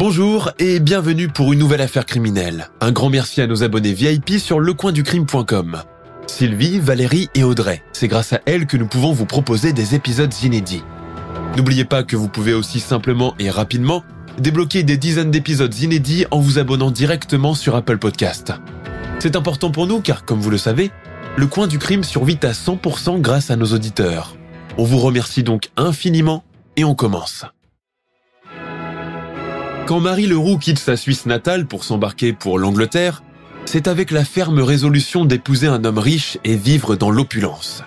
Bonjour et bienvenue pour une nouvelle affaire criminelle. Un grand merci à nos abonnés VIP sur lecoinducrime.com. Sylvie, Valérie et Audrey, c'est grâce à elles que nous pouvons vous proposer des épisodes inédits. N'oubliez pas que vous pouvez aussi simplement et rapidement débloquer des dizaines d'épisodes inédits en vous abonnant directement sur Apple Podcast. C'est important pour nous car, comme vous le savez, le coin du crime survit à 100% grâce à nos auditeurs. On vous remercie donc infiniment et on commence. Quand Marie Leroux quitte sa Suisse natale pour s'embarquer pour l'Angleterre, c'est avec la ferme résolution d'épouser un homme riche et vivre dans l'opulence.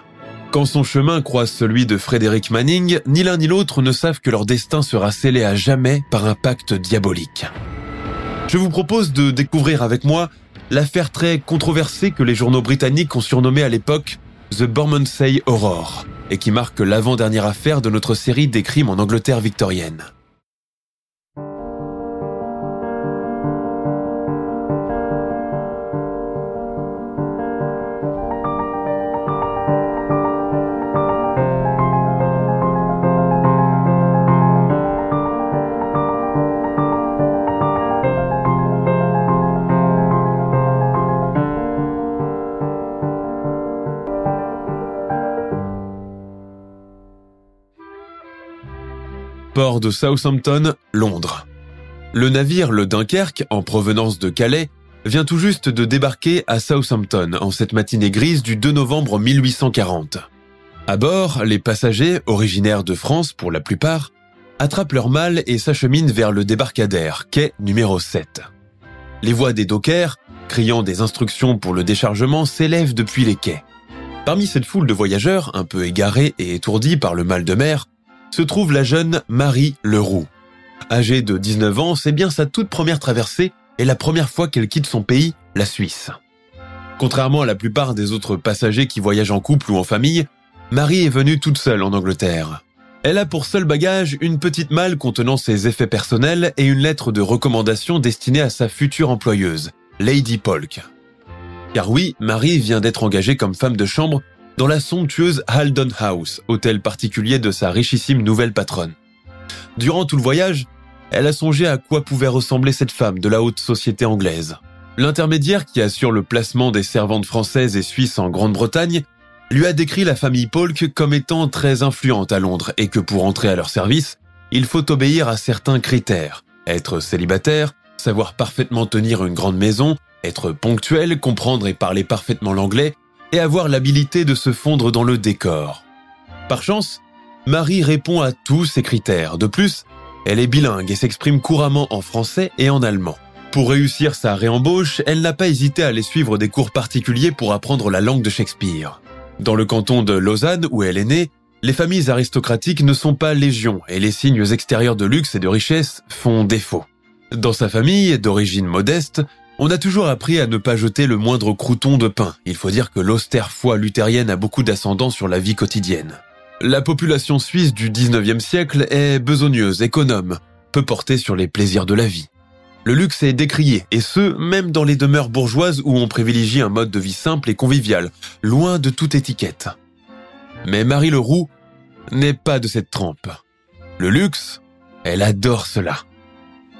Quand son chemin croise celui de Frédéric Manning, ni l'un ni l'autre ne savent que leur destin sera scellé à jamais par un pacte diabolique. Je vous propose de découvrir avec moi l'affaire très controversée que les journaux britanniques ont surnommée à l'époque The Bermondsey Aurore, et qui marque l'avant-dernière affaire de notre série des crimes en Angleterre victorienne. Port de Southampton, Londres. Le navire le Dunkerque, en provenance de Calais, vient tout juste de débarquer à Southampton en cette matinée grise du 2 novembre 1840. À bord, les passagers, originaires de France pour la plupart, attrapent leur mal et s'acheminent vers le débarcadère, quai numéro 7. Les voix des dockers, criant des instructions pour le déchargement, s'élèvent depuis les quais. Parmi cette foule de voyageurs, un peu égarés et étourdis par le mal de mer, se trouve la jeune Marie Leroux. Âgée de 19 ans, c'est bien sa toute première traversée et la première fois qu'elle quitte son pays, la Suisse. Contrairement à la plupart des autres passagers qui voyagent en couple ou en famille, Marie est venue toute seule en Angleterre. Elle a pour seul bagage une petite malle contenant ses effets personnels et une lettre de recommandation destinée à sa future employeuse, Lady Polk. Car oui, Marie vient d'être engagée comme femme de chambre dans la somptueuse Haldon House, hôtel particulier de sa richissime nouvelle patronne. Durant tout le voyage, elle a songé à quoi pouvait ressembler cette femme de la haute société anglaise. L'intermédiaire qui assure le placement des servantes françaises et suisses en Grande-Bretagne lui a décrit la famille Polk comme étant très influente à Londres et que pour entrer à leur service, il faut obéir à certains critères. Être célibataire, savoir parfaitement tenir une grande maison, être ponctuel, comprendre et parler parfaitement l'anglais, et avoir l'habilité de se fondre dans le décor. Par chance, Marie répond à tous ces critères. De plus, elle est bilingue et s'exprime couramment en français et en allemand. Pour réussir sa réembauche, elle n'a pas hésité à aller suivre des cours particuliers pour apprendre la langue de Shakespeare. Dans le canton de Lausanne, où elle est née, les familles aristocratiques ne sont pas légion et les signes extérieurs de luxe et de richesse font défaut. Dans sa famille, d'origine modeste, on a toujours appris à ne pas jeter le moindre crouton de pain. Il faut dire que l'austère foi luthérienne a beaucoup d'ascendant sur la vie quotidienne. La population suisse du 19e siècle est besogneuse, économe, peu portée sur les plaisirs de la vie. Le luxe est décrié, et ce, même dans les demeures bourgeoises où on privilégie un mode de vie simple et convivial, loin de toute étiquette. Mais Marie Leroux n'est pas de cette trempe. Le luxe, elle adore cela.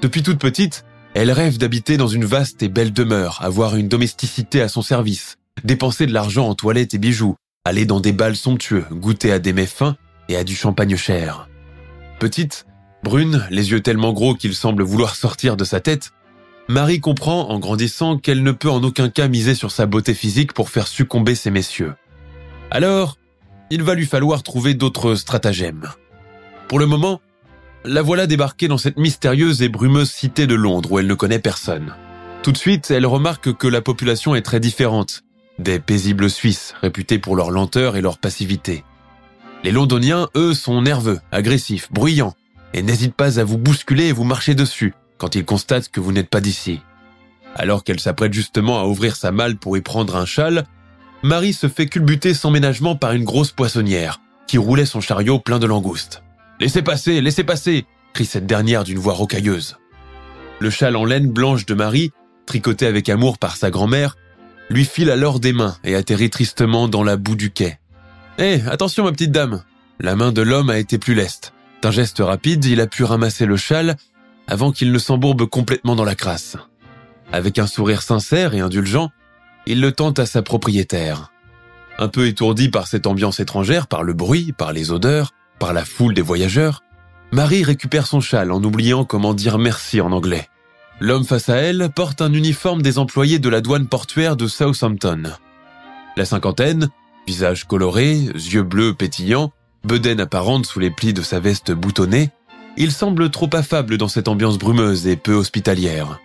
Depuis toute petite, elle rêve d'habiter dans une vaste et belle demeure, avoir une domesticité à son service, dépenser de l'argent en toilettes et bijoux, aller dans des bals somptueux, goûter à des mets fins et à du champagne cher. Petite, brune, les yeux tellement gros qu'ils semblent vouloir sortir de sa tête, Marie comprend en grandissant qu'elle ne peut en aucun cas miser sur sa beauté physique pour faire succomber ces messieurs. Alors, il va lui falloir trouver d'autres stratagèmes. Pour le moment, la voilà débarquée dans cette mystérieuse et brumeuse cité de Londres où elle ne connaît personne. Tout de suite, elle remarque que la population est très différente. Des paisibles Suisses, réputés pour leur lenteur et leur passivité. Les Londoniens, eux, sont nerveux, agressifs, bruyants, et n'hésitent pas à vous bousculer et vous marcher dessus quand ils constatent que vous n'êtes pas d'ici. Alors qu'elle s'apprête justement à ouvrir sa malle pour y prendre un châle, Marie se fait culbuter sans ménagement par une grosse poissonnière qui roulait son chariot plein de langoustes. Laissez passer, laissez passer crie cette dernière d'une voix rocailleuse. Le châle en laine blanche de Marie, tricoté avec amour par sa grand-mère, lui file alors des mains et atterrit tristement dans la boue du quai. Hé, attention ma petite dame La main de l'homme a été plus leste. D'un geste rapide, il a pu ramasser le châle avant qu'il ne s'embourbe complètement dans la crasse. Avec un sourire sincère et indulgent, il le tente à sa propriétaire. Un peu étourdi par cette ambiance étrangère, par le bruit, par les odeurs, par la foule des voyageurs, Marie récupère son châle en oubliant comment dire merci en anglais. L'homme face à elle porte un uniforme des employés de la douane portuaire de Southampton. La cinquantaine, Visage coloré, yeux bleus pétillants, bedaine apparente sous les plis de sa veste boutonnée, il semble trop affable dans cette ambiance brumeuse et peu hospitalière.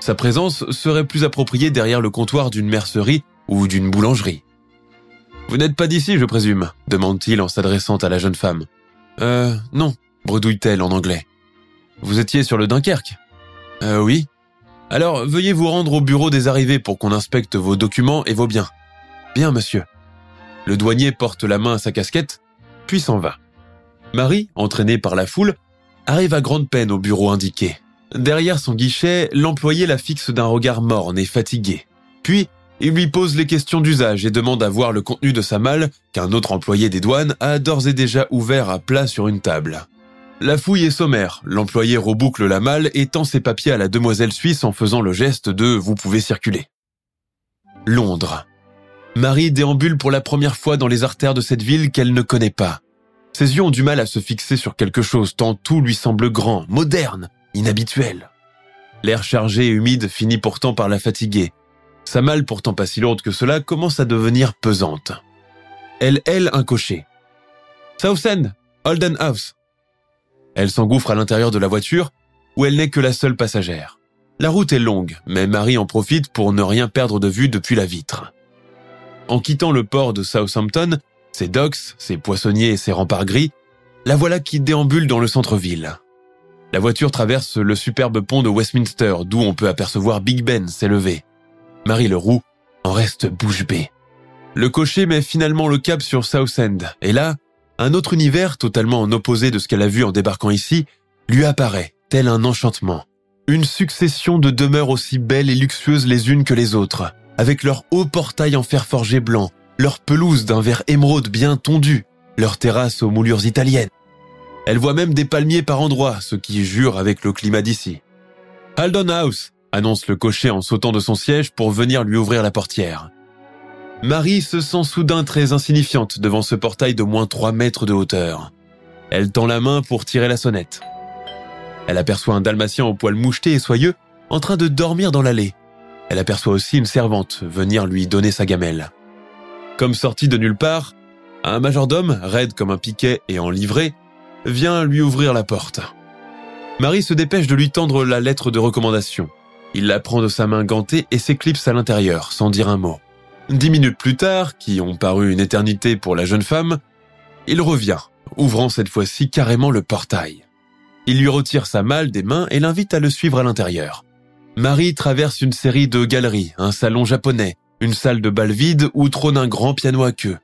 Sa présence serait plus appropriée derrière le comptoir d'une mercerie ou d'une boulangerie. Vous n'êtes pas d'ici, je présume demande-t-il en s'adressant à la jeune femme. Euh, non, bredouille-t-elle en anglais. Vous étiez sur le Dunkerque Euh, oui. Alors, veuillez vous rendre au bureau des arrivées pour qu'on inspecte vos documents et vos biens. Bien, monsieur. Le douanier porte la main à sa casquette, puis s'en va. Marie, entraînée par la foule, arrive à grande peine au bureau indiqué. Derrière son guichet, l'employé la fixe d'un regard morne et fatigué. Puis, il lui pose les questions d'usage et demande à voir le contenu de sa malle qu'un autre employé des douanes a d'ores et déjà ouvert à plat sur une table. La fouille est sommaire, l'employé reboucle la malle et tend ses papiers à la demoiselle suisse en faisant le geste de ⁇ Vous pouvez circuler ⁇ Londres. Marie déambule pour la première fois dans les artères de cette ville qu'elle ne connaît pas. Ses yeux ont du mal à se fixer sur quelque chose tant tout lui semble grand, moderne, inhabituel. L'air chargé et humide finit pourtant par la fatiguer. Sa malle, pourtant pas si lourde que cela, commence à devenir pesante. Elle aile un cocher. Southend, Holden House. Elle s'engouffre à l'intérieur de la voiture, où elle n'est que la seule passagère. La route est longue, mais Marie en profite pour ne rien perdre de vue depuis la vitre. En quittant le port de Southampton, ses docks, ses poissonniers et ses remparts gris, la voilà qui déambule dans le centre-ville. La voiture traverse le superbe pont de Westminster, d'où on peut apercevoir Big Ben s'élever. Marie Leroux en reste bouche bée. Le cocher met finalement le cap sur Southend, et là, un autre univers totalement en opposé de ce qu'elle a vu en débarquant ici, lui apparaît, tel un enchantement. Une succession de demeures aussi belles et luxueuses les unes que les autres, avec leurs hauts portails en fer forgé blanc, leur pelouse d'un vert émeraude bien tondu, leurs terrasses aux moulures italiennes. Elle voit même des palmiers par endroits, ce qui jure avec le climat d'ici. Haldon House, annonce le cocher en sautant de son siège pour venir lui ouvrir la portière. Marie se sent soudain très insignifiante devant ce portail de moins 3 mètres de hauteur. Elle tend la main pour tirer la sonnette. Elle aperçoit un dalmatien au poil moucheté et soyeux en train de dormir dans l'allée. Elle aperçoit aussi une servante venir lui donner sa gamelle. Comme sortie de nulle part, un majordome, raide comme un piquet et en livrée, vient lui ouvrir la porte. Marie se dépêche de lui tendre la lettre de recommandation. Il la prend de sa main gantée et s'éclipse à l'intérieur, sans dire un mot. Dix minutes plus tard, qui ont paru une éternité pour la jeune femme, il revient, ouvrant cette fois-ci carrément le portail. Il lui retire sa malle des mains et l'invite à le suivre à l'intérieur. Marie traverse une série de galeries, un salon japonais, une salle de bal vide où trône un grand piano à queue.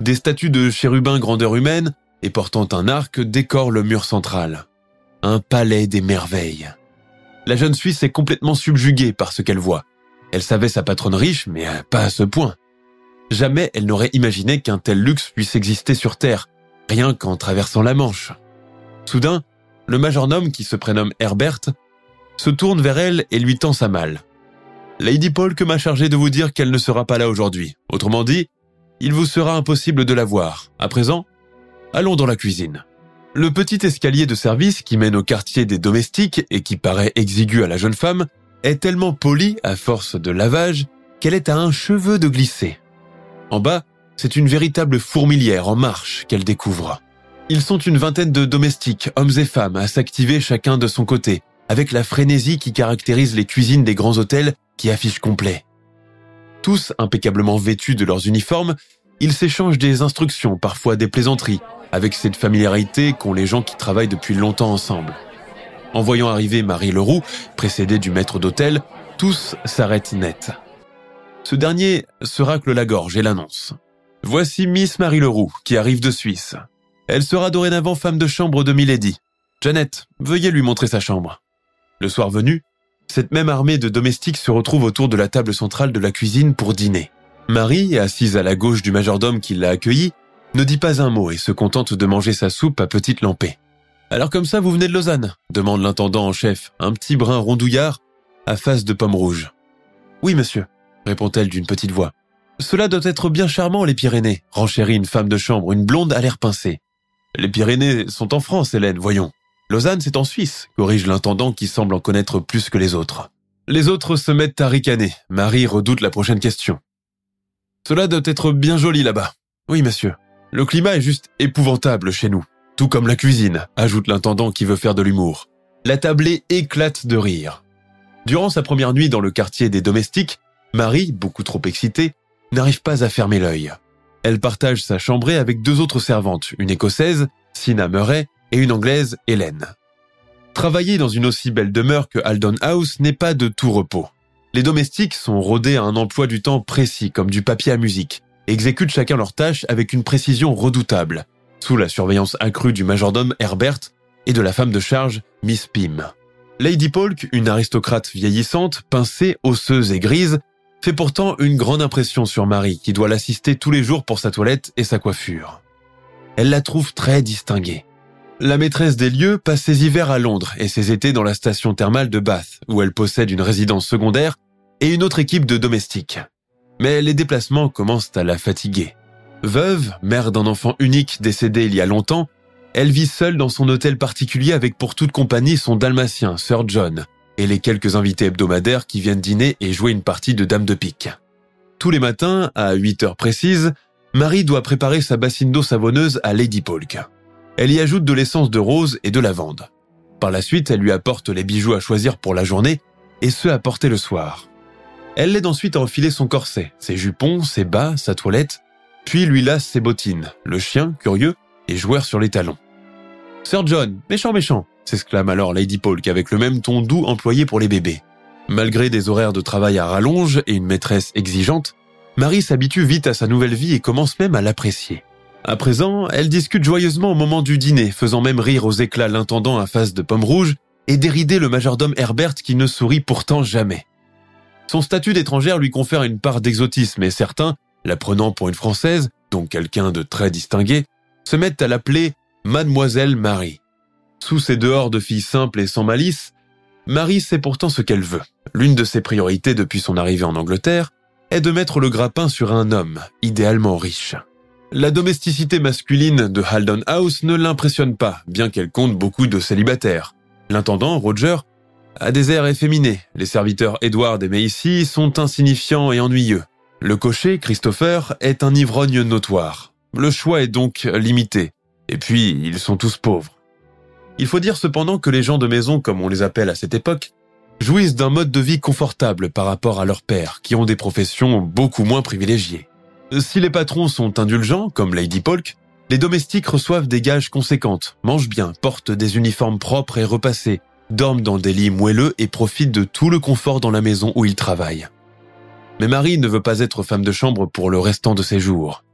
Des statues de chérubins grandeur humaine et portant un arc décorent le mur central. Un palais des merveilles. La jeune Suisse est complètement subjuguée par ce qu'elle voit. Elle savait sa patronne riche, mais pas à ce point. Jamais elle n'aurait imaginé qu'un tel luxe puisse exister sur Terre, rien qu'en traversant la Manche. Soudain, le majordome qui se prénomme Herbert se tourne vers elle et lui tend sa malle. Lady Polk m'a chargé de vous dire qu'elle ne sera pas là aujourd'hui. Autrement dit, il vous sera impossible de la voir. À présent, allons dans la cuisine. Le petit escalier de service qui mène au quartier des domestiques et qui paraît exigu à la jeune femme est tellement poli à force de lavage qu'elle est à un cheveu de glisser. En bas, c'est une véritable fourmilière en marche qu'elle découvre. Ils sont une vingtaine de domestiques, hommes et femmes, à s'activer chacun de son côté, avec la frénésie qui caractérise les cuisines des grands hôtels qui affichent complet. Tous impeccablement vêtus de leurs uniformes, ils s'échangent des instructions, parfois des plaisanteries, avec cette familiarité qu'ont les gens qui travaillent depuis longtemps ensemble. En voyant arriver Marie Leroux, précédée du maître d'hôtel, tous s'arrêtent net. Ce dernier se racle la gorge et l'annonce. Voici Miss Marie Leroux, qui arrive de Suisse. Elle sera dorénavant femme de chambre de Milady. Janet, veuillez lui montrer sa chambre. Le soir venu, cette même armée de domestiques se retrouve autour de la table centrale de la cuisine pour dîner. Marie, assise à la gauche du majordome qui l'a accueillie, ne dit pas un mot et se contente de manger sa soupe à petite lampée. Alors comme ça, vous venez de Lausanne? demande l'intendant en chef, un petit brun rondouillard, à face de pomme rouge. Oui, monsieur, répond-elle d'une petite voix. Cela doit être bien charmant, les Pyrénées, renchérit une femme de chambre, une blonde à l'air pincé. Les Pyrénées sont en France, Hélène, voyons. Lausanne, c'est en Suisse, corrige l'intendant qui semble en connaître plus que les autres. Les autres se mettent à ricaner. Marie redoute la prochaine question. Cela doit être bien joli là-bas. Oui, monsieur. Le climat est juste épouvantable chez nous. Tout comme la cuisine, ajoute l'intendant qui veut faire de l'humour. La tablée éclate de rire. Durant sa première nuit dans le quartier des domestiques, Marie, beaucoup trop excitée, n'arrive pas à fermer l'œil. Elle partage sa chambrée avec deux autres servantes, une écossaise, Sina Murray, et une anglaise, Hélène. Travailler dans une aussi belle demeure que Haldon House n'est pas de tout repos. Les domestiques sont rodés à un emploi du temps précis, comme du papier à musique, et exécutent chacun leurs tâches avec une précision redoutable, sous la surveillance accrue du majordome Herbert et de la femme de charge, Miss Pym. Lady Polk, une aristocrate vieillissante, pincée, osseuse et grise, fait pourtant une grande impression sur Marie, qui doit l'assister tous les jours pour sa toilette et sa coiffure. Elle la trouve très distinguée. La maîtresse des lieux passe ses hivers à Londres et ses étés dans la station thermale de Bath, où elle possède une résidence secondaire et une autre équipe de domestiques. Mais les déplacements commencent à la fatiguer. Veuve, mère d'un enfant unique décédé il y a longtemps, elle vit seule dans son hôtel particulier avec pour toute compagnie son dalmatien, Sir John, et les quelques invités hebdomadaires qui viennent dîner et jouer une partie de dame de pique. Tous les matins, à 8 heures précises, Marie doit préparer sa bassine d'eau savonneuse à Lady Polk. Elle y ajoute de l'essence de rose et de lavande. Par la suite, elle lui apporte les bijoux à choisir pour la journée et ceux à porter le soir. Elle l'aide ensuite à enfiler son corset, ses jupons, ses bas, sa toilette, puis lui lasse ses bottines. Le chien, curieux, est joueur sur les talons. Sir John, méchant méchant, s'exclame alors Lady Polk avec le même ton doux employé pour les bébés. Malgré des horaires de travail à rallonge et une maîtresse exigeante, Marie s'habitue vite à sa nouvelle vie et commence même à l'apprécier. À présent, elle discute joyeusement au moment du dîner, faisant même rire aux éclats l'intendant à face de pomme rouge et dérider le majordome Herbert qui ne sourit pourtant jamais. Son statut d'étrangère lui confère une part d'exotisme et certains, la prenant pour une Française, donc quelqu'un de très distingué, se mettent à l'appeler Mademoiselle Marie. Sous ses dehors de fille simple et sans malice, Marie sait pourtant ce qu'elle veut. L'une de ses priorités depuis son arrivée en Angleterre est de mettre le grappin sur un homme, idéalement riche. La domesticité masculine de Haldon House ne l'impressionne pas, bien qu'elle compte beaucoup de célibataires. L'intendant, Roger, a des airs efféminés. Les serviteurs Edward et Macy sont insignifiants et ennuyeux. Le cocher, Christopher, est un ivrogne notoire. Le choix est donc limité. Et puis, ils sont tous pauvres. Il faut dire cependant que les gens de maison, comme on les appelle à cette époque, jouissent d'un mode de vie confortable par rapport à leurs pères, qui ont des professions beaucoup moins privilégiées. Si les patrons sont indulgents, comme Lady Polk, les domestiques reçoivent des gages conséquentes, mangent bien, portent des uniformes propres et repassés, dorment dans des lits moelleux et profitent de tout le confort dans la maison où ils travaillent. Mais Marie ne veut pas être femme de chambre pour le restant de ses jours.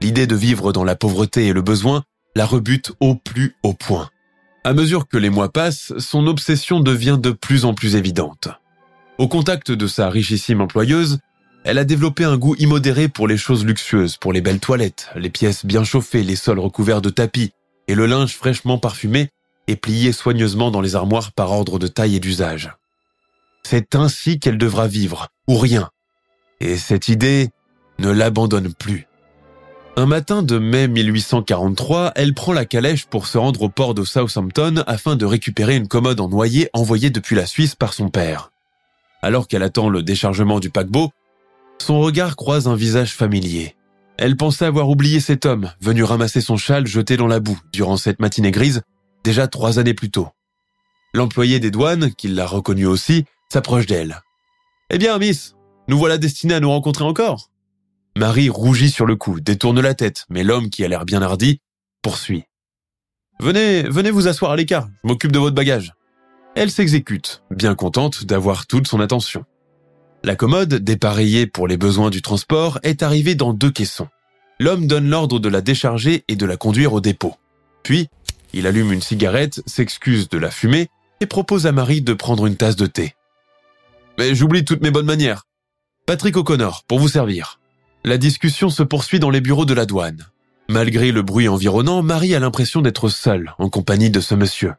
L'idée de vivre dans la pauvreté et le besoin la rebute au plus haut point. À mesure que les mois passent, son obsession devient de plus en plus évidente. Au contact de sa richissime employeuse, elle a développé un goût immodéré pour les choses luxueuses, pour les belles toilettes, les pièces bien chauffées, les sols recouverts de tapis et le linge fraîchement parfumé et plié soigneusement dans les armoires par ordre de taille et d'usage. C'est ainsi qu'elle devra vivre, ou rien. Et cette idée ne l'abandonne plus. Un matin de mai 1843, elle prend la calèche pour se rendre au port de Southampton afin de récupérer une commode en noyer envoyée depuis la Suisse par son père. Alors qu'elle attend le déchargement du paquebot, son regard croise un visage familier. Elle pensait avoir oublié cet homme, venu ramasser son châle jeté dans la boue durant cette matinée grise, déjà trois années plus tôt. L'employé des douanes, qui l'a reconnu aussi, s'approche d'elle. Eh bien, Miss, nous voilà destinés à nous rencontrer encore. Marie rougit sur le coup, détourne la tête, mais l'homme, qui a l'air bien hardi, poursuit. Venez, venez vous asseoir à l'écart, je m'occupe de votre bagage. Elle s'exécute, bien contente d'avoir toute son attention. La commode, dépareillée pour les besoins du transport, est arrivée dans deux caissons. L'homme donne l'ordre de la décharger et de la conduire au dépôt. Puis, il allume une cigarette, s'excuse de la fumer et propose à Marie de prendre une tasse de thé. Mais j'oublie toutes mes bonnes manières. Patrick O'Connor, pour vous servir. La discussion se poursuit dans les bureaux de la douane. Malgré le bruit environnant, Marie a l'impression d'être seule en compagnie de ce monsieur.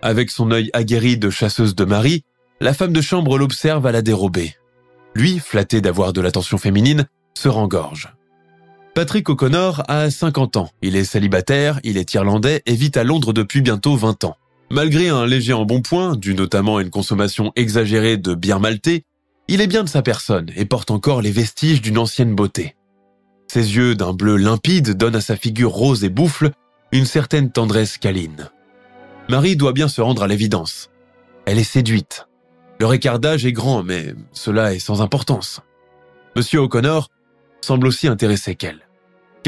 Avec son œil aguerri de chasseuse de Marie, la femme de chambre l'observe à la dérobée. Lui, flatté d'avoir de l'attention féminine, se rengorge. Patrick O'Connor a 50 ans. Il est célibataire, il est irlandais et vit à Londres depuis bientôt 20 ans. Malgré un léger embonpoint, dû notamment à une consommation exagérée de bière maltais, il est bien de sa personne et porte encore les vestiges d'une ancienne beauté. Ses yeux d'un bleu limpide donnent à sa figure rose et bouffle une certaine tendresse câline. Marie doit bien se rendre à l'évidence. Elle est séduite. Le écart d'âge est grand, mais cela est sans importance. Monsieur O'Connor semble aussi intéressé qu'elle.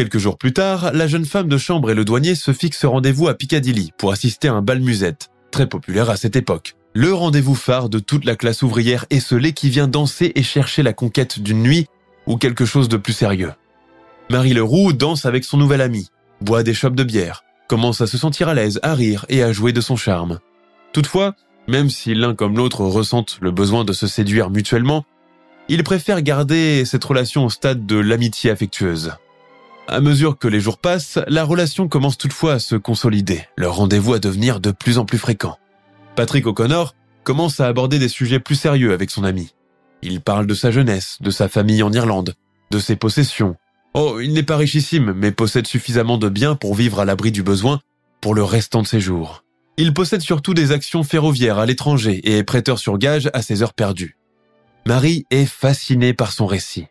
Quelques jours plus tard, la jeune femme de chambre et le douanier se fixent rendez-vous à Piccadilly pour assister à un bal musette, très populaire à cette époque. Le rendez-vous phare de toute la classe ouvrière esselée qui vient danser et chercher la conquête d'une nuit ou quelque chose de plus sérieux. Marie Leroux danse avec son nouvel ami, boit des chopes de bière, commence à se sentir à l'aise, à rire et à jouer de son charme. Toutefois, même si l'un comme l'autre ressentent le besoin de se séduire mutuellement, ils préfèrent garder cette relation au stade de l'amitié affectueuse. À mesure que les jours passent, la relation commence toutefois à se consolider, leur rendez-vous à devenir de plus en plus fréquent. Patrick O'Connor commence à aborder des sujets plus sérieux avec son ami. Il parle de sa jeunesse, de sa famille en Irlande, de ses possessions, Oh, il n'est pas richissime, mais possède suffisamment de biens pour vivre à l'abri du besoin pour le restant de ses jours. Il possède surtout des actions ferroviaires à l'étranger et est prêteur sur gage à ses heures perdues. Marie est fascinée par son récit.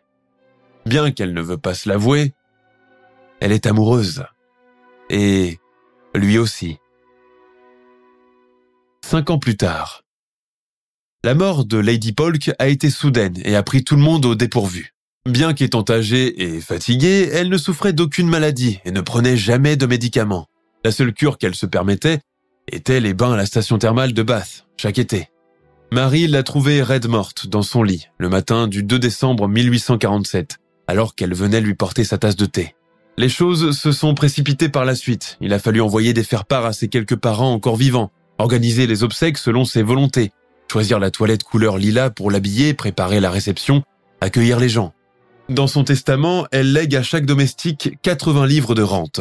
Bien qu'elle ne veut pas se l'avouer, elle est amoureuse. Et lui aussi. Cinq ans plus tard. La mort de Lady Polk a été soudaine et a pris tout le monde au dépourvu. Bien qu'étant âgée et fatiguée, elle ne souffrait d'aucune maladie et ne prenait jamais de médicaments. La seule cure qu'elle se permettait était les bains à la station thermale de Bath, chaque été. Marie l'a trouvée raide morte dans son lit le matin du 2 décembre 1847, alors qu'elle venait lui porter sa tasse de thé. Les choses se sont précipitées par la suite. Il a fallu envoyer des faire-part à ses quelques parents encore vivants, organiser les obsèques selon ses volontés, choisir la toilette couleur lilas pour l'habiller, préparer la réception, accueillir les gens. Dans son testament, elle lègue à chaque domestique 80 livres de rente.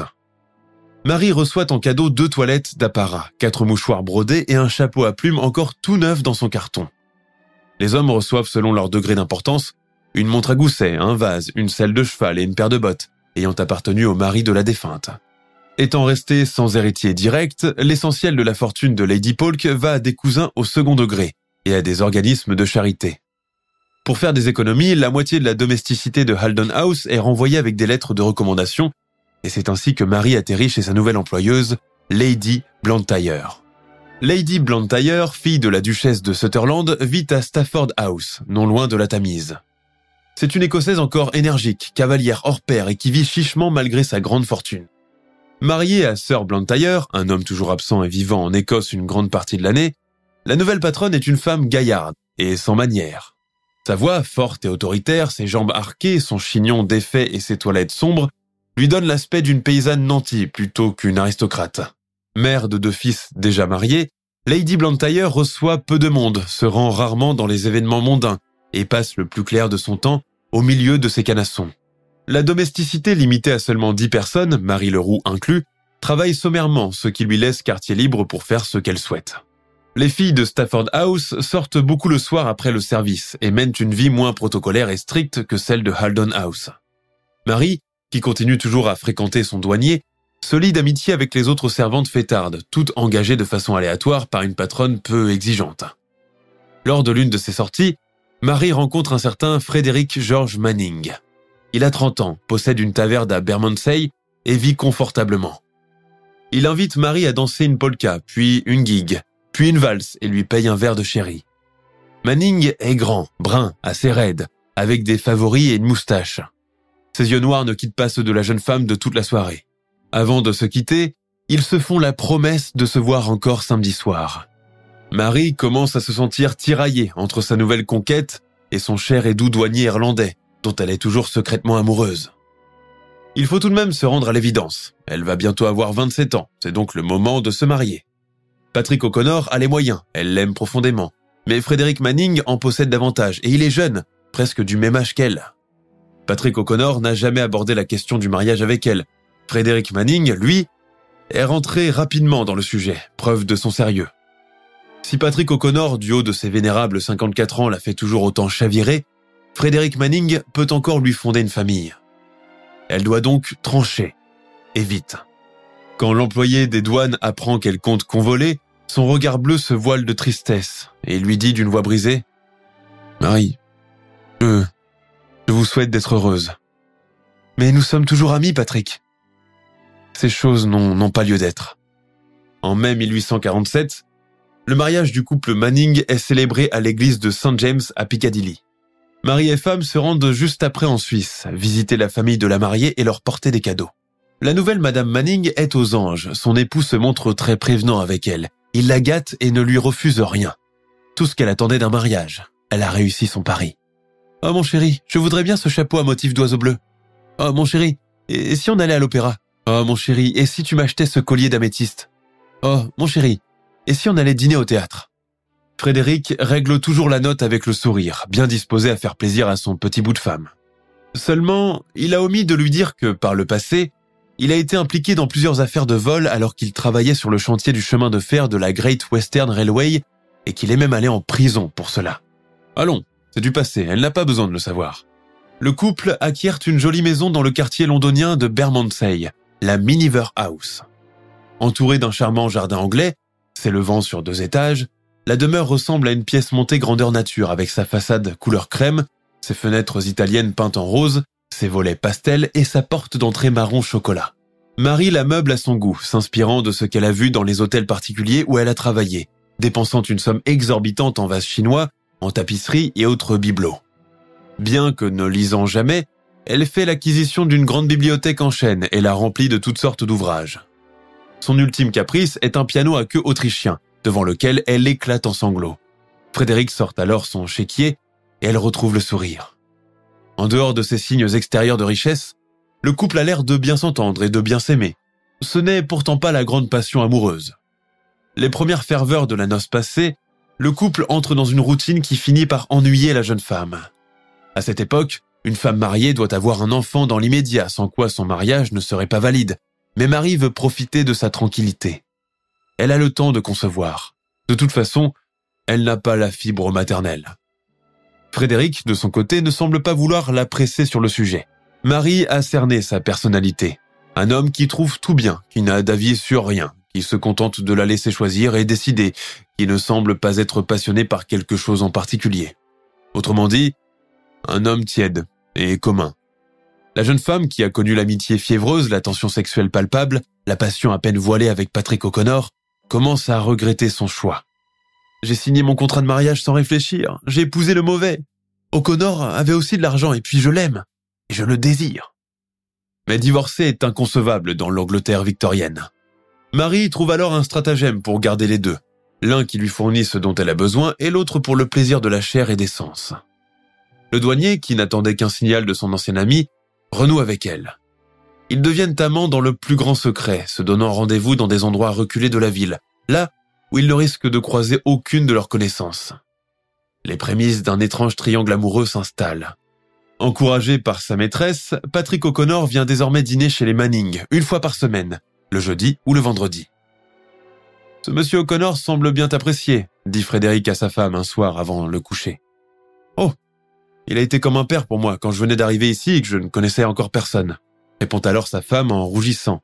Marie reçoit en cadeau deux toilettes d'apparat, quatre mouchoirs brodés et un chapeau à plumes encore tout neuf dans son carton. Les hommes reçoivent selon leur degré d'importance une montre à gousset, un vase, une selle de cheval et une paire de bottes, ayant appartenu au mari de la défunte. Étant resté sans héritier direct, l'essentiel de la fortune de Lady Polk va à des cousins au second degré et à des organismes de charité. Pour faire des économies, la moitié de la domesticité de Haldon House est renvoyée avec des lettres de recommandation, et c'est ainsi que Marie atterrit chez sa nouvelle employeuse, Lady Blantyre. Lady Blantyre, fille de la duchesse de Sutherland, vit à Stafford House, non loin de la Tamise. C'est une écossaise encore énergique, cavalière hors pair et qui vit chichement malgré sa grande fortune. Mariée à Sir Blantyre, un homme toujours absent et vivant en Écosse une grande partie de l'année, la nouvelle patronne est une femme gaillarde et sans manières. Sa voix, forte et autoritaire, ses jambes arquées, son chignon défait et ses toilettes sombres lui donnent l'aspect d'une paysanne nantie plutôt qu'une aristocrate. Mère de deux fils déjà mariés, Lady Blantyre reçoit peu de monde, se rend rarement dans les événements mondains et passe le plus clair de son temps au milieu de ses canassons. La domesticité limitée à seulement dix personnes, Marie Leroux inclus, travaille sommairement, ce qui lui laisse quartier libre pour faire ce qu'elle souhaite. Les filles de Stafford House sortent beaucoup le soir après le service et mènent une vie moins protocolaire et stricte que celle de Haldon House. Marie, qui continue toujours à fréquenter son douanier, se lie d'amitié avec les autres servantes fêtardes, toutes engagées de façon aléatoire par une patronne peu exigeante. Lors de l'une de ces sorties, Marie rencontre un certain Frédéric George Manning. Il a 30 ans, possède une taverne à Bermondsey et vit confortablement. Il invite Marie à danser une polka, puis une gigue, puis une valse et lui paye un verre de sherry. Manning est grand, brun, assez raide, avec des favoris et une moustache. Ses yeux noirs ne quittent pas ceux de la jeune femme de toute la soirée. Avant de se quitter, ils se font la promesse de se voir encore samedi soir. Marie commence à se sentir tiraillée entre sa nouvelle conquête et son cher et doux douanier irlandais, dont elle est toujours secrètement amoureuse. Il faut tout de même se rendre à l'évidence. Elle va bientôt avoir 27 ans, c'est donc le moment de se marier. Patrick O'Connor a les moyens, elle l'aime profondément. Mais Frédéric Manning en possède davantage, et il est jeune, presque du même âge qu'elle. Patrick O'Connor n'a jamais abordé la question du mariage avec elle. Frédéric Manning, lui, est rentré rapidement dans le sujet, preuve de son sérieux. Si Patrick O'Connor, du haut de ses vénérables 54 ans, la fait toujours autant chavirer, Frédéric Manning peut encore lui fonder une famille. Elle doit donc trancher. Et vite. Quand l'employé des douanes apprend qu'elle compte convoler, son regard bleu se voile de tristesse et lui dit d'une voix brisée Marie, je, je vous souhaite d'être heureuse. Mais nous sommes toujours amis, Patrick. Ces choses n'ont pas lieu d'être. En mai 1847, le mariage du couple Manning est célébré à l'église de St. James à Piccadilly. Marie et femme se rendent juste après en Suisse, visiter la famille de la mariée et leur porter des cadeaux. La nouvelle Madame Manning est aux anges. Son époux se montre très prévenant avec elle. Il la gâte et ne lui refuse rien. Tout ce qu'elle attendait d'un mariage. Elle a réussi son pari. Oh mon chéri, je voudrais bien ce chapeau à motif d'oiseau bleu. Oh mon chéri, et si on allait à l'opéra? Oh mon chéri, et si tu m'achetais ce collier d'améthyste? Oh mon chéri, et si on allait dîner au théâtre? Frédéric règle toujours la note avec le sourire, bien disposé à faire plaisir à son petit bout de femme. Seulement, il a omis de lui dire que, par le passé, il a été impliqué dans plusieurs affaires de vol alors qu'il travaillait sur le chantier du chemin de fer de la Great Western Railway et qu'il est même allé en prison pour cela. Allons, c'est du passé, elle n'a pas besoin de le savoir. Le couple acquiert une jolie maison dans le quartier londonien de Bermondsey, la Miniver House. Entourée d'un charmant jardin anglais, s'élevant sur deux étages, la demeure ressemble à une pièce montée grandeur nature avec sa façade couleur crème, ses fenêtres italiennes peintes en rose, ses volets pastel et sa porte d'entrée marron chocolat. Marie la meuble à son goût, s'inspirant de ce qu'elle a vu dans les hôtels particuliers où elle a travaillé, dépensant une somme exorbitante en vases chinois, en tapisserie et autres bibelots. Bien que ne lisant jamais, elle fait l'acquisition d'une grande bibliothèque en chaîne et la remplit de toutes sortes d'ouvrages. Son ultime caprice est un piano à queue autrichien, devant lequel elle éclate en sanglots. Frédéric sort alors son chéquier et elle retrouve le sourire. En dehors de ces signes extérieurs de richesse, le couple a l'air de bien s'entendre et de bien s'aimer. Ce n'est pourtant pas la grande passion amoureuse. Les premières ferveurs de la noce passée, le couple entre dans une routine qui finit par ennuyer la jeune femme. À cette époque, une femme mariée doit avoir un enfant dans l'immédiat, sans quoi son mariage ne serait pas valide. Mais Marie veut profiter de sa tranquillité. Elle a le temps de concevoir. De toute façon, elle n'a pas la fibre maternelle. Frédéric, de son côté, ne semble pas vouloir la presser sur le sujet. Marie a cerné sa personnalité. Un homme qui trouve tout bien, qui n'a d'avis sur rien, qui se contente de la laisser choisir et décider, qui ne semble pas être passionné par quelque chose en particulier. Autrement dit, un homme tiède et commun. La jeune femme qui a connu l'amitié fiévreuse, l'attention sexuelle palpable, la passion à peine voilée avec Patrick O'Connor, commence à regretter son choix. J'ai signé mon contrat de mariage sans réfléchir, j'ai épousé le mauvais. O'Connor avait aussi de l'argent et puis je l'aime, et je le désire. Mais divorcer est inconcevable dans l'Angleterre victorienne. Marie trouve alors un stratagème pour garder les deux, l'un qui lui fournit ce dont elle a besoin et l'autre pour le plaisir de la chair et des sens. Le douanier, qui n'attendait qu'un signal de son ancien ami, renoue avec elle. Ils deviennent amants dans le plus grand secret, se donnant rendez-vous dans des endroits reculés de la ville, là où ils ne risquent de croiser aucune de leurs connaissances. Les prémices d'un étrange triangle amoureux s'installent. Encouragé par sa maîtresse, Patrick O'Connor vient désormais dîner chez les Manning, une fois par semaine, le jeudi ou le vendredi. Ce monsieur O'Connor semble bien t'apprécier, dit Frédéric à sa femme un soir avant le coucher. Oh, il a été comme un père pour moi quand je venais d'arriver ici et que je ne connaissais encore personne répond alors sa femme en rougissant,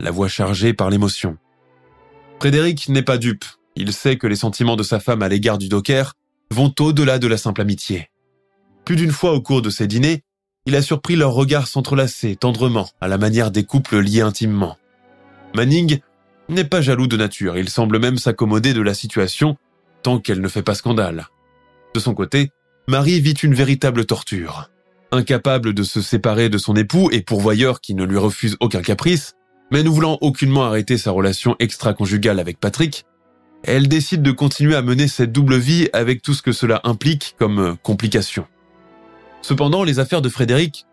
la voix chargée par l'émotion. Frédéric n'est pas dupe. Il sait que les sentiments de sa femme à l'égard du docker vont au-delà de la simple amitié. Plus d'une fois au cours de ces dîners, il a surpris leurs regards s'entrelacer tendrement à la manière des couples liés intimement. Manning n'est pas jaloux de nature, il semble même s'accommoder de la situation tant qu'elle ne fait pas scandale. De son côté, Marie vit une véritable torture. Incapable de se séparer de son époux et pourvoyeur qui ne lui refuse aucun caprice, mais ne voulant aucunement arrêter sa relation extra-conjugale avec Patrick, elle décide de continuer à mener cette double vie avec tout ce que cela implique comme euh, complications. Cependant, les affaires de Frédéric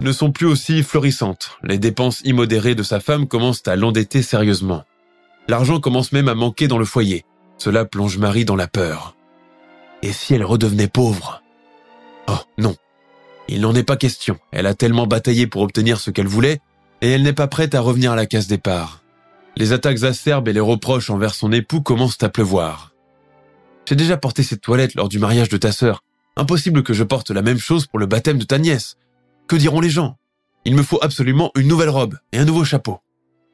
ne sont plus aussi florissantes. Les dépenses immodérées de sa femme commencent à l'endetter sérieusement. L'argent commence même à manquer dans le foyer. Cela plonge Marie dans la peur. Et si elle redevenait pauvre? Oh non, il n'en est pas question. Elle a tellement bataillé pour obtenir ce qu'elle voulait, et elle n'est pas prête à revenir à la case départ. Les attaques acerbes et les reproches envers son époux commencent à pleuvoir. J'ai déjà porté cette toilette lors du mariage de ta sœur. Impossible que je porte la même chose pour le baptême de ta nièce. Que diront les gens? Il me faut absolument une nouvelle robe et un nouveau chapeau.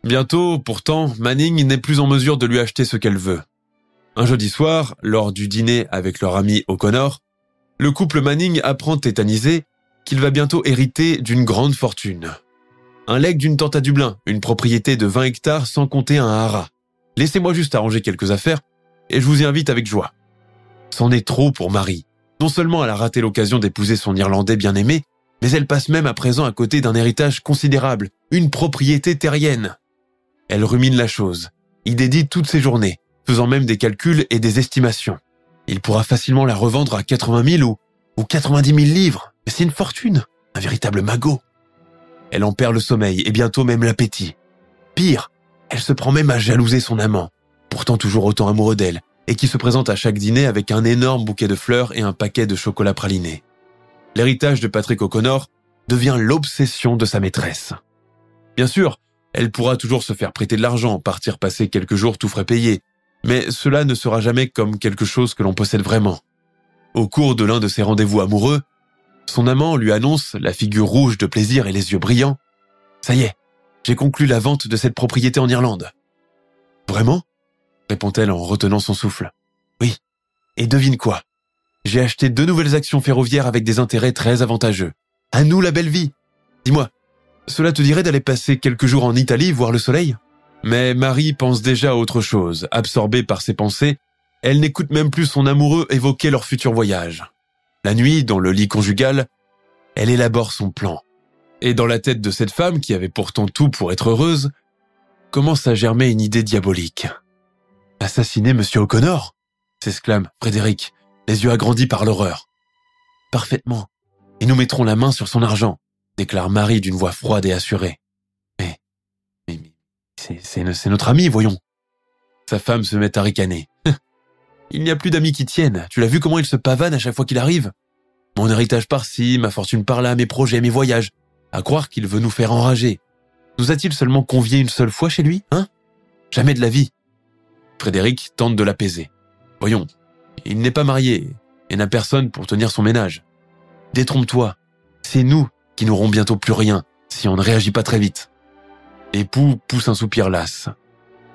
Bientôt, pourtant, Manning n'est plus en mesure de lui acheter ce qu'elle veut. Un jeudi soir, lors du dîner avec leur ami O'Connor, le couple Manning apprend tétanisé qu'il va bientôt hériter d'une grande fortune. Un legs d'une tente à Dublin, une propriété de 20 hectares sans compter un haras. Laissez-moi juste arranger quelques affaires et je vous y invite avec joie. C'en est trop pour Marie. Non seulement elle a raté l'occasion d'épouser son Irlandais bien-aimé, mais elle passe même à présent à côté d'un héritage considérable, une propriété terrienne. Elle rumine la chose, y dédie toutes ses journées, faisant même des calculs et des estimations. Il pourra facilement la revendre à 80 000 ou, ou 90 000 livres, mais c'est une fortune, un véritable magot. Elle en perd le sommeil et bientôt même l'appétit. Pire, elle se prend même à jalouser son amant, pourtant toujours autant amoureux d'elle, et qui se présente à chaque dîner avec un énorme bouquet de fleurs et un paquet de chocolat praliné. L'héritage de Patrick O'Connor devient l'obsession de sa maîtresse. Bien sûr, elle pourra toujours se faire prêter de l'argent, partir passer quelques jours tout frais payés, mais cela ne sera jamais comme quelque chose que l'on possède vraiment. Au cours de l'un de ses rendez-vous amoureux, son amant lui annonce, la figure rouge de plaisir et les yeux brillants, Ça y est, j'ai conclu la vente de cette propriété en Irlande. Vraiment? répond-elle en retenant son souffle. Oui. Et devine quoi? J'ai acheté deux nouvelles actions ferroviaires avec des intérêts très avantageux. À nous la belle vie Dis-moi, cela te dirait d'aller passer quelques jours en Italie voir le soleil? Mais Marie pense déjà à autre chose. Absorbée par ses pensées, elle n'écoute même plus son amoureux évoquer leur futur voyage. La nuit, dans le lit conjugal, elle élabore son plan. Et dans la tête de cette femme, qui avait pourtant tout pour être heureuse, commence à germer une idée diabolique. Assassiner Monsieur O'Connor s'exclame Frédéric, les yeux agrandis par l'horreur. Parfaitement. Et nous mettrons la main sur son argent déclare Marie d'une voix froide et assurée. C'est notre ami, voyons. Sa femme se met à ricaner. Il n'y a plus d'amis qui tiennent. Tu l'as vu comment il se pavane à chaque fois qu'il arrive? Mon héritage par-ci, ma fortune par-là, mes projets, mes voyages. À croire qu'il veut nous faire enrager. Nous a-t-il seulement convié une seule fois chez lui, hein? Jamais de la vie. Frédéric tente de l'apaiser. Voyons, il n'est pas marié et n'a personne pour tenir son ménage. Détrompe-toi, c'est nous qui n'auront bientôt plus rien si on ne réagit pas très vite. Époux pousse un soupir las.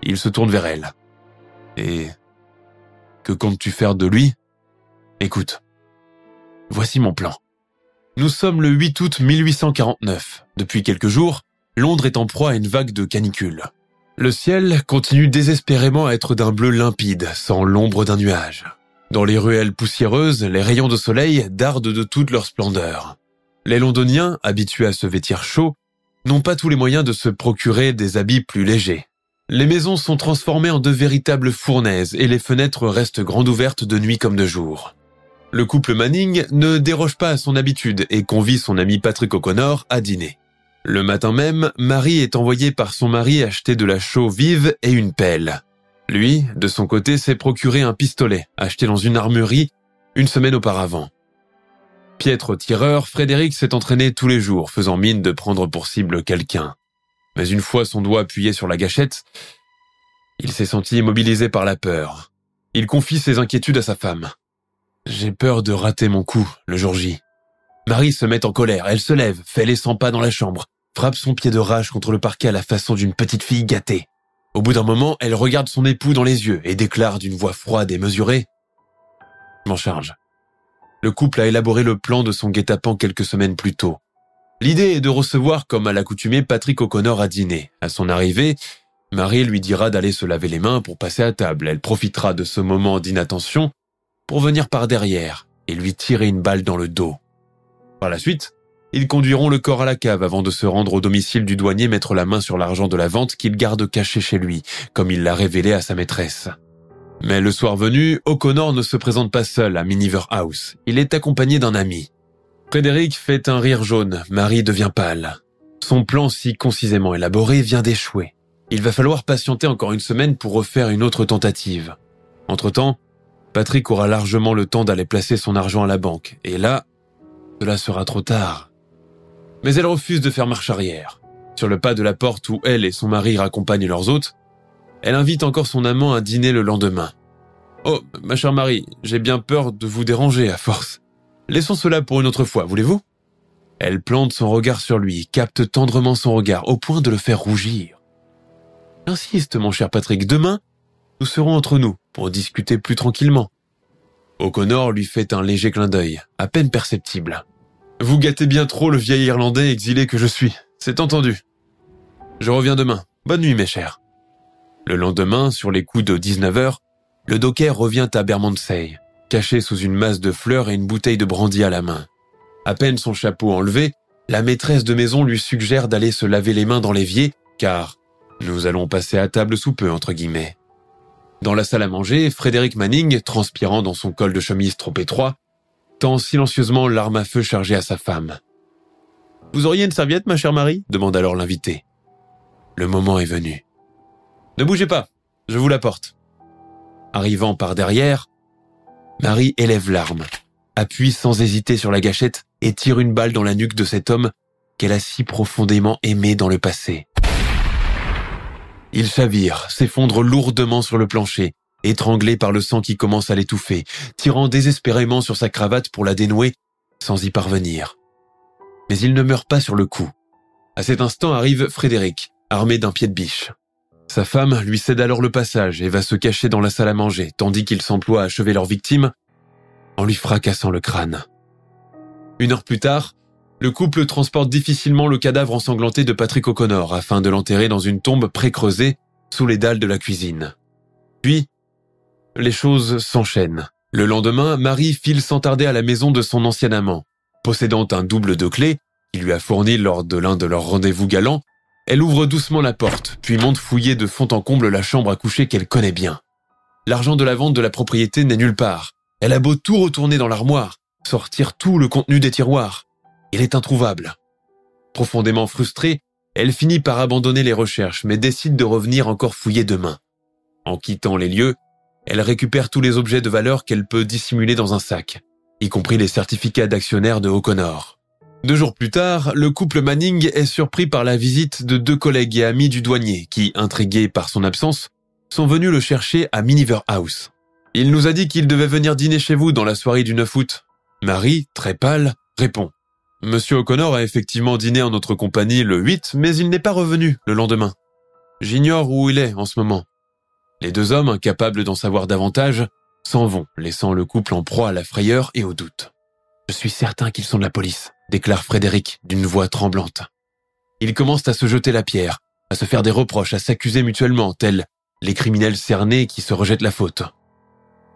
Il se tourne vers elle. Et que comptes-tu faire de lui? Écoute, voici mon plan. Nous sommes le 8 août 1849. Depuis quelques jours, Londres est en proie à une vague de canicule. Le ciel continue désespérément à être d'un bleu limpide, sans l'ombre d'un nuage. Dans les ruelles poussiéreuses, les rayons de soleil dardent de toute leur splendeur. Les Londoniens, habitués à se vêtir chaud, n'ont pas tous les moyens de se procurer des habits plus légers. Les maisons sont transformées en de véritables fournaises et les fenêtres restent grandes ouvertes de nuit comme de jour. Le couple Manning ne déroge pas à son habitude et convie son ami Patrick O'Connor à dîner. Le matin même, Marie est envoyée par son mari acheter de la chaux vive et une pelle. Lui, de son côté, s'est procuré un pistolet acheté dans une armurerie une semaine auparavant. Piètre tireur, Frédéric s'est entraîné tous les jours, faisant mine de prendre pour cible quelqu'un. Mais une fois son doigt appuyé sur la gâchette, il s'est senti immobilisé par la peur. Il confie ses inquiétudes à sa femme. J'ai peur de rater mon coup, le jour J. Marie se met en colère, elle se lève, fait les 100 pas dans la chambre, frappe son pied de rage contre le parquet à la façon d'une petite fille gâtée. Au bout d'un moment, elle regarde son époux dans les yeux et déclare d'une voix froide et mesurée « M'en charge le couple a élaboré le plan de son guet-apens quelques semaines plus tôt. L'idée est de recevoir, comme à l'accoutumée, Patrick O'Connor à dîner. À son arrivée, Marie lui dira d'aller se laver les mains pour passer à table. Elle profitera de ce moment d'inattention pour venir par derrière et lui tirer une balle dans le dos. Par la suite, ils conduiront le corps à la cave avant de se rendre au domicile du douanier mettre la main sur l'argent de la vente qu'il garde caché chez lui, comme il l'a révélé à sa maîtresse. Mais le soir venu, O'Connor ne se présente pas seul à Miniver House. Il est accompagné d'un ami. Frédéric fait un rire jaune. Marie devient pâle. Son plan si concisément élaboré vient d'échouer. Il va falloir patienter encore une semaine pour refaire une autre tentative. Entre-temps, Patrick aura largement le temps d'aller placer son argent à la banque. Et là, cela sera trop tard. Mais elle refuse de faire marche arrière. Sur le pas de la porte où elle et son mari raccompagnent leurs hôtes, elle invite encore son amant à dîner le lendemain. Oh, ma chère Marie, j'ai bien peur de vous déranger à force. Laissons cela pour une autre fois, voulez-vous? Elle plante son regard sur lui, capte tendrement son regard, au point de le faire rougir. Insiste, mon cher Patrick, demain, nous serons entre nous pour discuter plus tranquillement. O'Connor lui fait un léger clin d'œil, à peine perceptible. Vous gâtez bien trop le vieil Irlandais exilé que je suis, c'est entendu. Je reviens demain. Bonne nuit, mes chers. Le lendemain, sur les coups de 19 heures, le docker revient à Bermondsey, caché sous une masse de fleurs et une bouteille de brandy à la main. À peine son chapeau enlevé, la maîtresse de maison lui suggère d'aller se laver les mains dans l'évier, car nous allons passer à table sous peu, entre guillemets. Dans la salle à manger, Frédéric Manning, transpirant dans son col de chemise trop étroit, tend silencieusement l'arme à feu chargée à sa femme. Vous auriez une serviette, ma chère Marie? demande alors l'invité. Le moment est venu. Ne bougez pas, je vous l'apporte. Arrivant par derrière, Marie élève l'arme, appuie sans hésiter sur la gâchette et tire une balle dans la nuque de cet homme qu'elle a si profondément aimé dans le passé. Il chavire, s'effondre lourdement sur le plancher, étranglé par le sang qui commence à l'étouffer, tirant désespérément sur sa cravate pour la dénouer, sans y parvenir. Mais il ne meurt pas sur le coup. À cet instant arrive Frédéric, armé d'un pied de biche. Sa femme lui cède alors le passage et va se cacher dans la salle à manger, tandis qu'il s'emploie à achever leur victime en lui fracassant le crâne. Une heure plus tard, le couple transporte difficilement le cadavre ensanglanté de Patrick O'Connor afin de l'enterrer dans une tombe pré-creusée sous les dalles de la cuisine. Puis, les choses s'enchaînent. Le lendemain, Marie file sans tarder à la maison de son ancien amant. Possédant un double de clés, qu'il lui a fourni lors de l'un de leurs rendez-vous galants, elle ouvre doucement la porte, puis monte fouiller de fond en comble la chambre à coucher qu'elle connaît bien. L'argent de la vente de la propriété n'est nulle part. Elle a beau tout retourner dans l'armoire, sortir tout le contenu des tiroirs, il est introuvable. Profondément frustrée, elle finit par abandonner les recherches, mais décide de revenir encore fouiller demain. En quittant les lieux, elle récupère tous les objets de valeur qu'elle peut dissimuler dans un sac, y compris les certificats d'actionnaire de O'Connor. Deux jours plus tard, le couple Manning est surpris par la visite de deux collègues et amis du douanier qui, intrigués par son absence, sont venus le chercher à Miniver House. Il nous a dit qu'il devait venir dîner chez vous dans la soirée du 9 août. Marie, très pâle, répond. Monsieur O'Connor a effectivement dîné en notre compagnie le 8, mais il n'est pas revenu le lendemain. J'ignore où il est en ce moment. Les deux hommes, incapables d'en savoir davantage, s'en vont, laissant le couple en proie à la frayeur et au doute. Je suis certain qu'ils sont de la police, déclare Frédéric d'une voix tremblante. Ils commencent à se jeter la pierre, à se faire des reproches, à s'accuser mutuellement, tels les criminels cernés qui se rejettent la faute.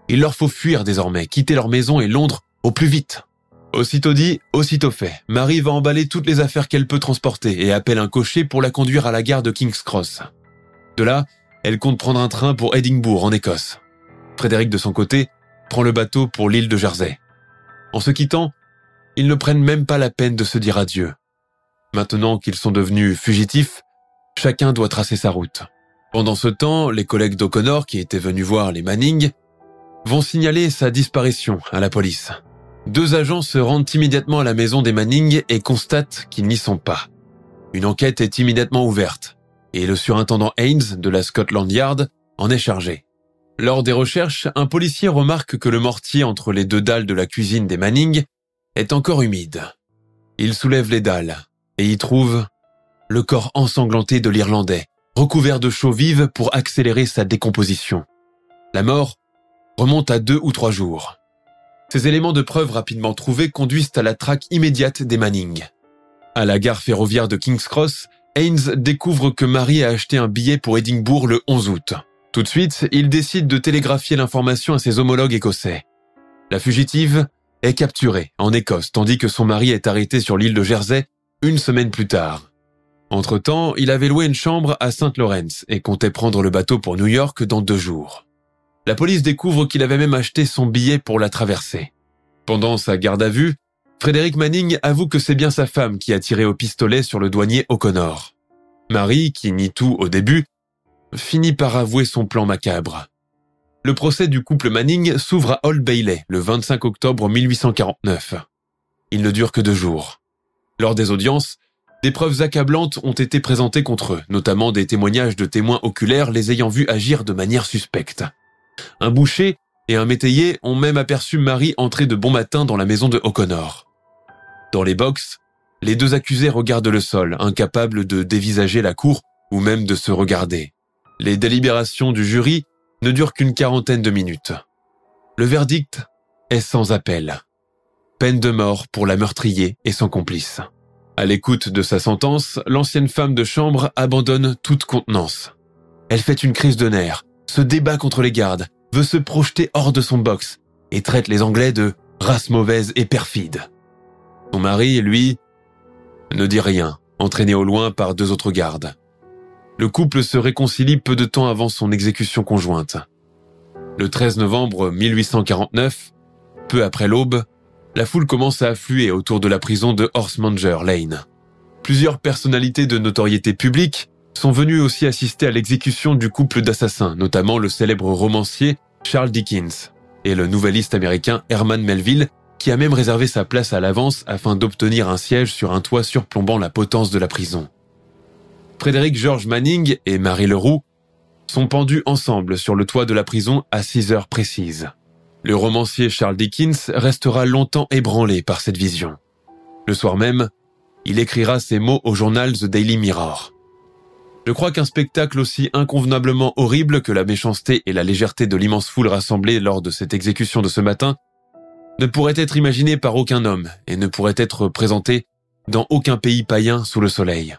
Il leur faut fuir désormais, quitter leur maison et Londres au plus vite. Aussitôt dit, aussitôt fait. Marie va emballer toutes les affaires qu'elle peut transporter et appelle un cocher pour la conduire à la gare de King's Cross. De là, elle compte prendre un train pour Edinburgh en Écosse. Frédéric, de son côté, prend le bateau pour l'île de Jersey. En se quittant, ils ne prennent même pas la peine de se dire adieu. Maintenant qu'ils sont devenus fugitifs, chacun doit tracer sa route. Pendant ce temps, les collègues d'O'Connor qui étaient venus voir les Manning vont signaler sa disparition à la police. Deux agents se rendent immédiatement à la maison des Manning et constatent qu'ils n'y sont pas. Une enquête est immédiatement ouverte et le surintendant Haynes de la Scotland Yard en est chargé. Lors des recherches, un policier remarque que le mortier entre les deux dalles de la cuisine des Manning est encore humide. Il soulève les dalles et y trouve le corps ensanglanté de l'Irlandais, recouvert de chaux vive pour accélérer sa décomposition. La mort remonte à deux ou trois jours. Ces éléments de preuve rapidement trouvés conduisent à la traque immédiate des Manning. À la gare ferroviaire de King's Cross, Haynes découvre que Marie a acheté un billet pour Édimbourg le 11 août. Tout de suite, il décide de télégraphier l'information à ses homologues écossais. La fugitive est capturée en Écosse, tandis que son mari est arrêté sur l'île de Jersey une semaine plus tard. Entre-temps, il avait loué une chambre à St. Lawrence et comptait prendre le bateau pour New York dans deux jours. La police découvre qu'il avait même acheté son billet pour la traverser. Pendant sa garde à vue, Frédéric Manning avoue que c'est bien sa femme qui a tiré au pistolet sur le douanier O'Connor. Marie, qui nie tout au début, finit par avouer son plan macabre. Le procès du couple Manning s'ouvre à Old Bailey le 25 octobre 1849. Il ne dure que deux jours. Lors des audiences, des preuves accablantes ont été présentées contre eux, notamment des témoignages de témoins oculaires les ayant vus agir de manière suspecte. Un boucher et un métayer ont même aperçu Marie entrer de bon matin dans la maison de O'Connor. Dans les box, les deux accusés regardent le sol, incapables de dévisager la cour ou même de se regarder. Les délibérations du jury ne durent qu'une quarantaine de minutes. Le verdict est sans appel. Peine de mort pour la meurtrier et son complice. À l'écoute de sa sentence, l'ancienne femme de chambre abandonne toute contenance. Elle fait une crise de nerfs, se débat contre les gardes, veut se projeter hors de son box et traite les Anglais de race mauvaise et perfide. Son mari, lui, ne dit rien, entraîné au loin par deux autres gardes. Le couple se réconcilie peu de temps avant son exécution conjointe. Le 13 novembre 1849, peu après l'aube, la foule commence à affluer autour de la prison de Horsemanger Lane. Plusieurs personnalités de notoriété publique sont venues aussi assister à l'exécution du couple d'assassins, notamment le célèbre romancier Charles Dickens et le nouvelliste américain Herman Melville, qui a même réservé sa place à l'avance afin d'obtenir un siège sur un toit surplombant la potence de la prison. Frédéric George Manning et Marie Leroux sont pendus ensemble sur le toit de la prison à 6 heures précises. Le romancier Charles Dickens restera longtemps ébranlé par cette vision. Le soir même, il écrira ces mots au journal The Daily Mirror. Je crois qu'un spectacle aussi inconvenablement horrible que la méchanceté et la légèreté de l'immense foule rassemblée lors de cette exécution de ce matin ne pourrait être imaginé par aucun homme et ne pourrait être présenté dans aucun pays païen sous le soleil.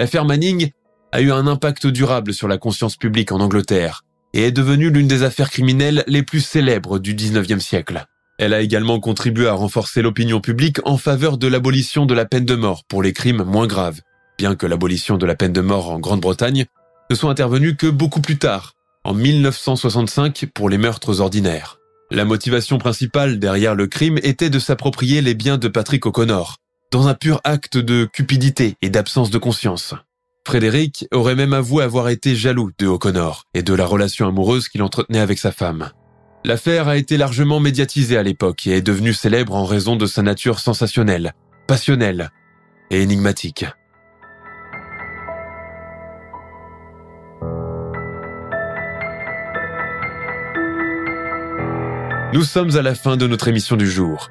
L'affaire Manning a eu un impact durable sur la conscience publique en Angleterre et est devenue l'une des affaires criminelles les plus célèbres du 19e siècle. Elle a également contribué à renforcer l'opinion publique en faveur de l'abolition de la peine de mort pour les crimes moins graves, bien que l'abolition de la peine de mort en Grande-Bretagne ne soit intervenue que beaucoup plus tard, en 1965 pour les meurtres ordinaires. La motivation principale derrière le crime était de s'approprier les biens de Patrick O'Connor, dans un pur acte de cupidité et d'absence de conscience. Frédéric aurait même avoué avoir été jaloux de O'Connor et de la relation amoureuse qu'il entretenait avec sa femme. L'affaire a été largement médiatisée à l'époque et est devenue célèbre en raison de sa nature sensationnelle, passionnelle et énigmatique. Nous sommes à la fin de notre émission du jour.